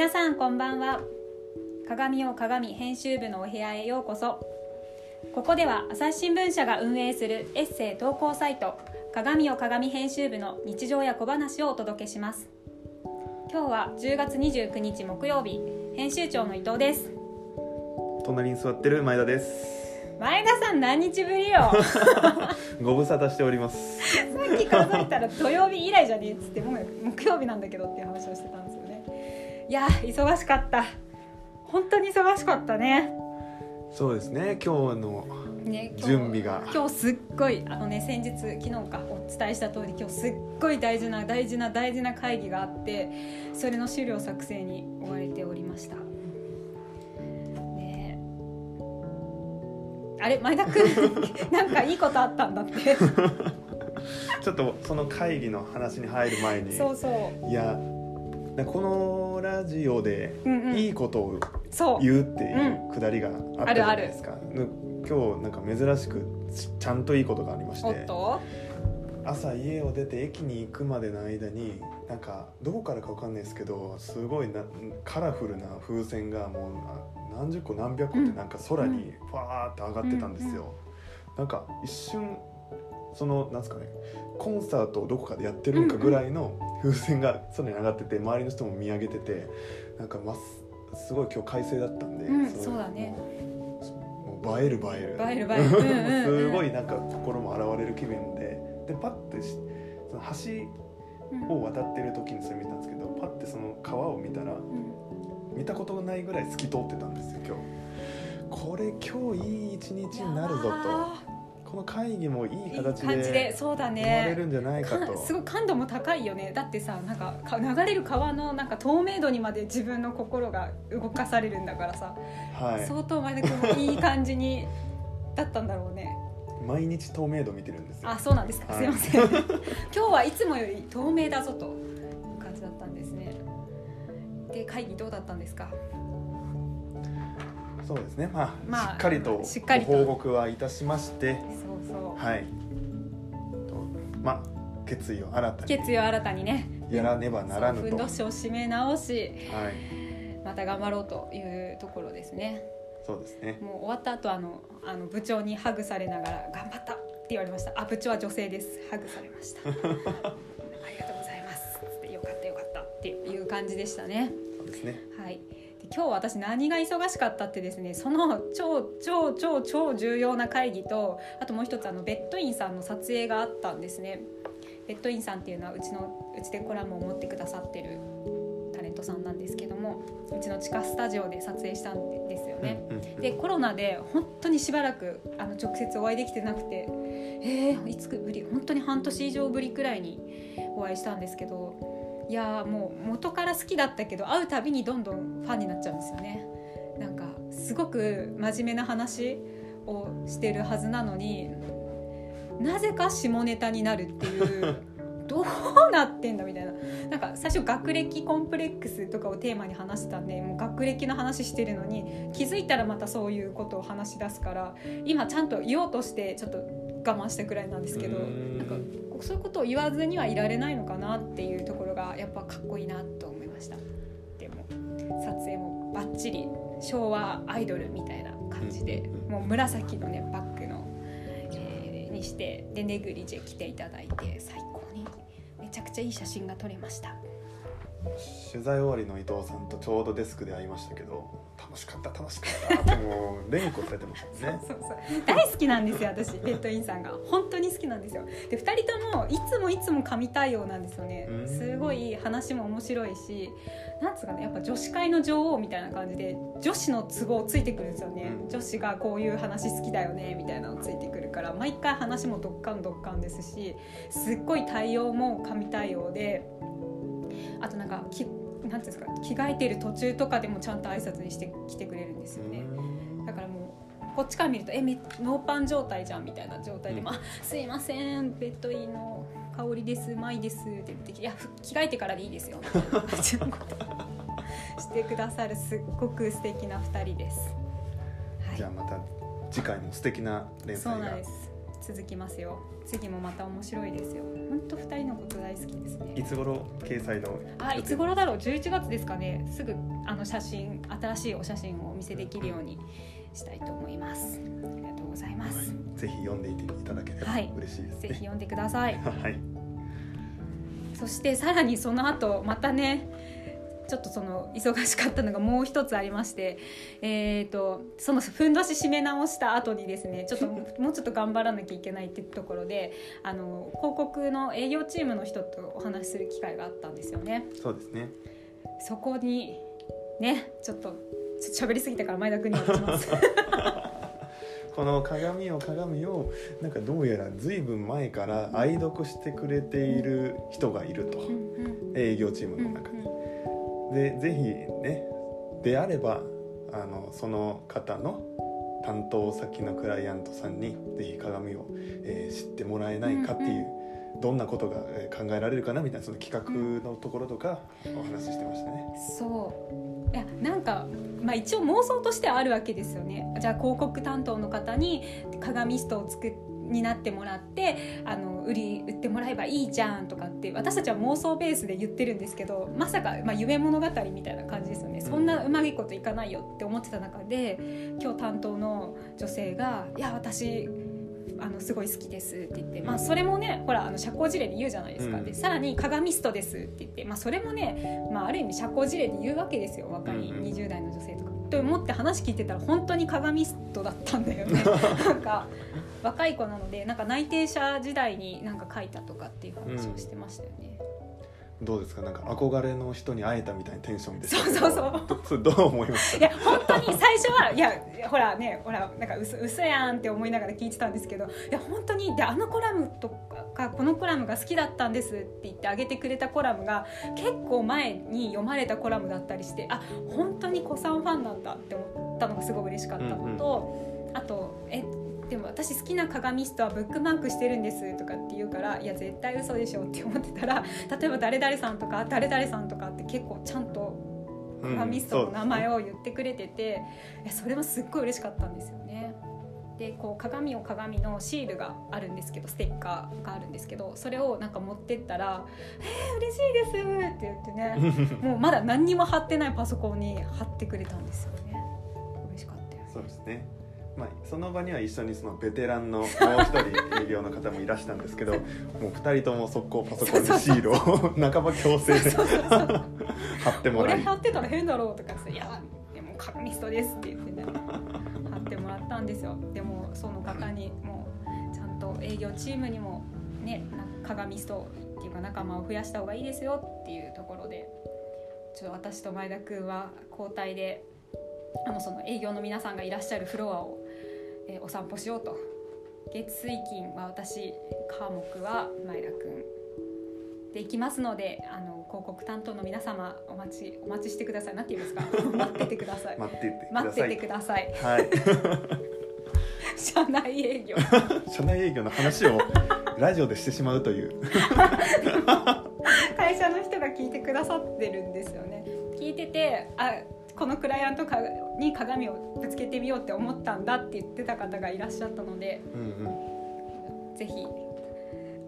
皆さんこんばんは。鏡を鏡編集部のお部屋へようこそ。ここでは朝日新聞社が運営するエッセイ投稿サイト鏡を鏡編集部の日常や小話をお届けします。今日は10月29日木曜日編集長の伊藤です。隣に座ってる前田です。前田さん何日ぶりよ。ご無沙汰しております。さっき数えたら土曜日以来じゃねえっつってもう木曜日なんだけどっていう話をしてたいや忙しかった。本当に忙しかったね。そうですね。今日の準備が。今日すっごいあのね先日昨日かお伝えした通り今日すっごい大事な大事な大事な会議があってそれの資料作成に追われておりました。ね。あれ前田君 なんかいいことあったんだって。ちょっとその会議の話に入る前に。そうそう。いやこのラジオでうんうん。いいことを言うっていうくだりがあったじゃないですか、ぬ今日なんか珍しくちちゃんといいことがありまして。朝家を出て駅に行くまでの間になんかどこからかわかんないですけどすごいなカラフルな風船がもうな何十個何百個ってなんか空にファーって上がってたんですよ、なんか一瞬そのなんですかねコンサートをどこかでやってるんかぐらいの風船が空に上がってて周りの人も見上げててなんかますすごい今日快晴だったんで、うんそうだね。もう映える映える。映える映える。うんうんうん。すごいなんか心も洗われる気分ででパッてしその橋を渡ってる時にそれ見たんですけどパッてその川を見たらうん。見たことがないぐらい透き通ってたんですよ今日。これ今日いい一日になるぞとこの会議もいい形ででそうだ終われねるんじゃないかと。かすごい感度も高いよね。だってさなんかか流れる川のなんか透明度にまで自分の心が動かされるんだからさ、はい。相当前田君もいい感じにだったんだろうね。毎日透明度見てるんですよ。あそうなんですか、はい。すいません。今日はいつもより透明だぞという感じだったんですね。で会議どうだったんですか？そうですね。まあ、まあしっかりとしっかりと。ご報告はいたしまして。そうそう。はい。とまあ決意を新たに。決意を新たにね。やらねばならぬと。ふんどしを締め直し。はい。また頑張ろうというところですね。そうですね。もう終わった後あのあの部長にハグされながら「頑張った!」って言われました。あ部長は女性です。ハグされました。ありがとうございます。よかったよかったっていう感じでしたね。そうですね。はい。で今日私何が忙しかったってですねその超超超超重要な会議とあともう一つあのベッドインさんの撮影があったんですね。ベッドインさんっていうのはうちのうちでコラムを持ってくださってるタレントさんなんですけどもうちの地下スタジオで撮影したんですよね、でコロナで本当にしばらくあの直接お会いできてなくてえー、いつぶり本当に半年以上ぶりくらいにお会いしたんですけどいやーもう元から好きだったけど会うたびにどんどんファンになっちゃうんですよね。なんかすごく真面目な話をしてるはずなのになぜか下ネタになるっていう どうなってんだみたいな。なんか最初学歴コンプレックスとかをテーマに話してたんでもう学歴の話してるのに気づいたらまたそういうことを話し出すから今ちゃんと言おうとしてちょっと我慢したくらいなんですけどん。なんかそういうことを言わずにはいられないのかなっていうところがやっぱかっこいいなと思いました。でも撮影もバッチリ昭和アイドルみたいな感じでうんもう紫のねバッグの、えーにしてでネグリジェ着ていただいて最高にめちゃくちゃいい写真が撮れました。取材終わりの伊藤さんとちょうどデスクで会いましたけど楽しかった楽しかったってもう連呼されてましたね。そうそう大好きなんですよ私ベッドインさんが。本当に好きなんですよ。で2人ともいつもいつも神対応なんですよね。うん。すごい話も面白いしなんつうかねやっぱ女子会の女王みたいな感じで女子の都合ついてくるんですよね、うん。女子がこういう話好きだよねみたいなのついてくるから毎回話もどっかんどっかんですしすっごい対応も神対応であとなんかきなんていうんですか着替えてる途中とかでもちゃんと挨拶にして来てくれるんですよね。だからもうこっちから見るとえめノーパン状態じゃんみたいな状態で、うん。もあすいませんベッドインの香りですうまいですって言っていやふ着替えてからでいいですよみたいな 感じのことをしてくださるすっごく素敵な二人です。はい、じゃあまた次回も素敵な連載が。そうなんです続きますよ。次もまた面白いですよ。本当二人のこと大好きですね。いつ頃掲載のあいつ頃だろう？11月ですかね。すぐあの写真新しいお写真をお見せできるようにしたいと思います。ありがとうございます、はいぜひ読んでいていただければはい。嬉しいですぜひね。読んでください。はい。そしてさらにその後またねちょっとその忙しかったのがもう一つありまして、えー、とそのふんどし締め直した後にですねちょっと もうちょっと頑張らなきゃいけないってところであの広告の営業チームの人とお話しする機会があったんですよね。そうですね。そこにねちょっとちょっと喋りすぎたから前田君に渡します。この鏡を鏡をなんかどうやらずいぶん前から愛読してくれている人がいると営業チームうんの中に。でぜひねであればあのその方の担当先のクライアントさんにぜひ鏡を、えー知ってもらえないかっていう、どんなことがえー考えられるかなみたいなその企画のところとかお話ししてましたね。そう。いやなんか、まあ、一応妄想としてはあるわけですよね。じゃあ広告担当の方に鏡ストを作っになってもらってあの売り売ってもらえばいいじゃんとかって私たちは妄想ベースで言ってるんですけどまさか、まあ、夢物語みたいな感じですよね。そんなうまいこといかないよって思ってた中で今日担当の女性が「いや私あのすごい好きです」って言って、まあ、それもねほらあの社交辞令で言うじゃないですか、うん。でさらに「鏡ストです」って言って、まあ、それもね、まあ、ある意味社交辞令で言うわけですよ。若いうんうん。20代の女性とか。と思って話聞いてたら本当に鏡ストだったんだよね なんか若い子なのでなんか内定者時代になんか書いたとかっていう話をしてましたよね。どうですか？なんか憧れの人に会えたみたいなテンションでそうそうどそれどう思いましいや本当に最初はいやほらねほらなんか嘘嘘やんって思いながら聞いてたんですけどいや本当にであのコラムとかこのコラムが好きだったんですって言ってあげてくれたコラムが結構前に読まれたコラムだったりしてあ本当に子さんファンなんだって思ったのがすごい嬉しかったのと、あとえでも私好きな鏡ストはブックマークしてるんですとかって言うからいや絶対嘘でしょって思ってたら 例えば誰々さんとか誰々さんとかって結構ちゃんとた鏡ストの名前をを言ってくれてて、えそれもすっごい嬉しかったんですよね。でこう鏡を鏡のシールがあるんですけどステッカーがあるんですけどそれをなんか持ってったら「えー、嬉しいです」って言ってね もうまだ何にも貼ってないパソコンに貼ってくれたんですよね。嬉しかったよそうですねまあ、その場には一緒にそのベテランのもう一人営業の方もいらしたんですけど もう二人とも速攻パソコンにシールを半ば強制で貼ってもらい。俺貼ってたら変だろうとかって「いやでも鏡ストです」って言ってね。貼ってもらったんですよ。でもその方にもうちゃんと営業チームにもねな鏡ストっていうか仲間を増やした方がいいですよっていうところでちょっと私と前田君は交代であのその営業の皆さんがいらっしゃるフロアを、えーお散歩しようと。月水金は私科目は前田君で行きますのであの広告担当の皆様お待ちお待ちしてください。なんて言うんですか？待っててください。待っててく待っててください。はい。社内営業。社内営業の話をラジオでしてしまうという。会社の人が聞いてくださってるんですよね。聞いててあこのクライアントかに鏡をぶつけてみようって思ったんだって言ってた方がいらっしゃったのでうんうんぜひ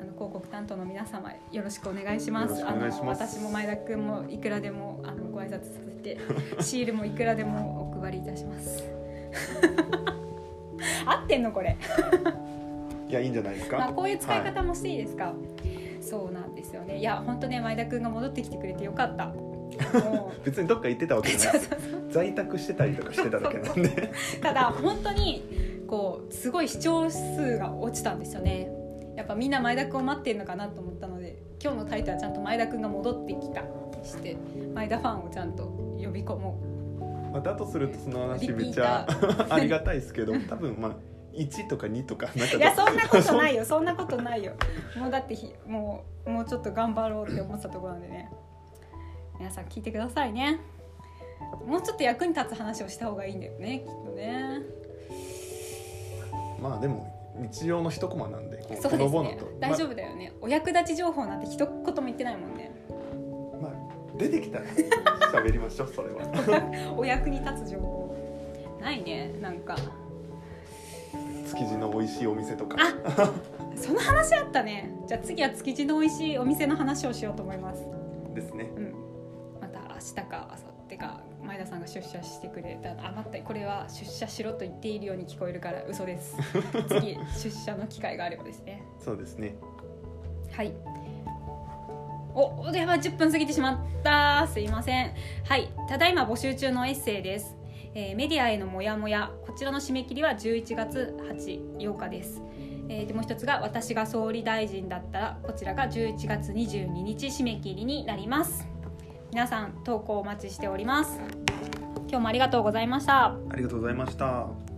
あの広告担当の皆様よろしくお願いします。あの私も前田くんもいくらでもあのご挨拶させて シールもいくらでもお配りいたします。合ってんのこれ。いやいいんじゃないですか、まあこういう使い方もしていいですか？そうなんですよね。いや本当ね前田くんが戻ってきてくれてよかった。別にどっか行ってたわけじゃない。在宅してたりとかしてただけなんで。ただ本当にこうすごい視聴数が落ちたんですよね。やっぱみんな前田君を待ってるのかなと思ったので今日のタイトルはちゃんと前田君が戻ってきたにして前田ファンをちゃんと呼び込もまあだとするとその話めっちリゃありがたいですけど多分まあ1とか2とかなんかういやそんなことないよ。そんなことないよ。もうだってひもうもうちょっと頑張ろうって思ってたところなんでね皆さん聞いてくださいね。もうちょっと役に立つ話をした方がいいんだよねきっとね。まあでも日常の一コマなんでこうそうですね。大丈夫だよね、お役立ち情報なんて一言も言ってないもんね。まあ、まあ出てきたら喋りましょう それは。お役に立つ情報。ないねなんか。築地の美味しいお店とか。あその話あったね。じゃあ次は築地の美味しいお店の話をしようと思います。ですね明日か明後日か前田さんが出社してくれたあ待ってこれは出社しろと言っているように聞こえるから嘘です。次出社の機会があればですね。そうですね。はい。おお電話10分過ぎてしまった。すいません。はい。ただいま募集中のエッセイです、えーメディアへのモヤモヤ。こちらの締め切りは11月8 8日です。えーでもう一つが私が総理大臣だったらこちらが11月22日締め切りになります皆さん投稿お待ちしております。今日もありがとうございました。ありがとうございました。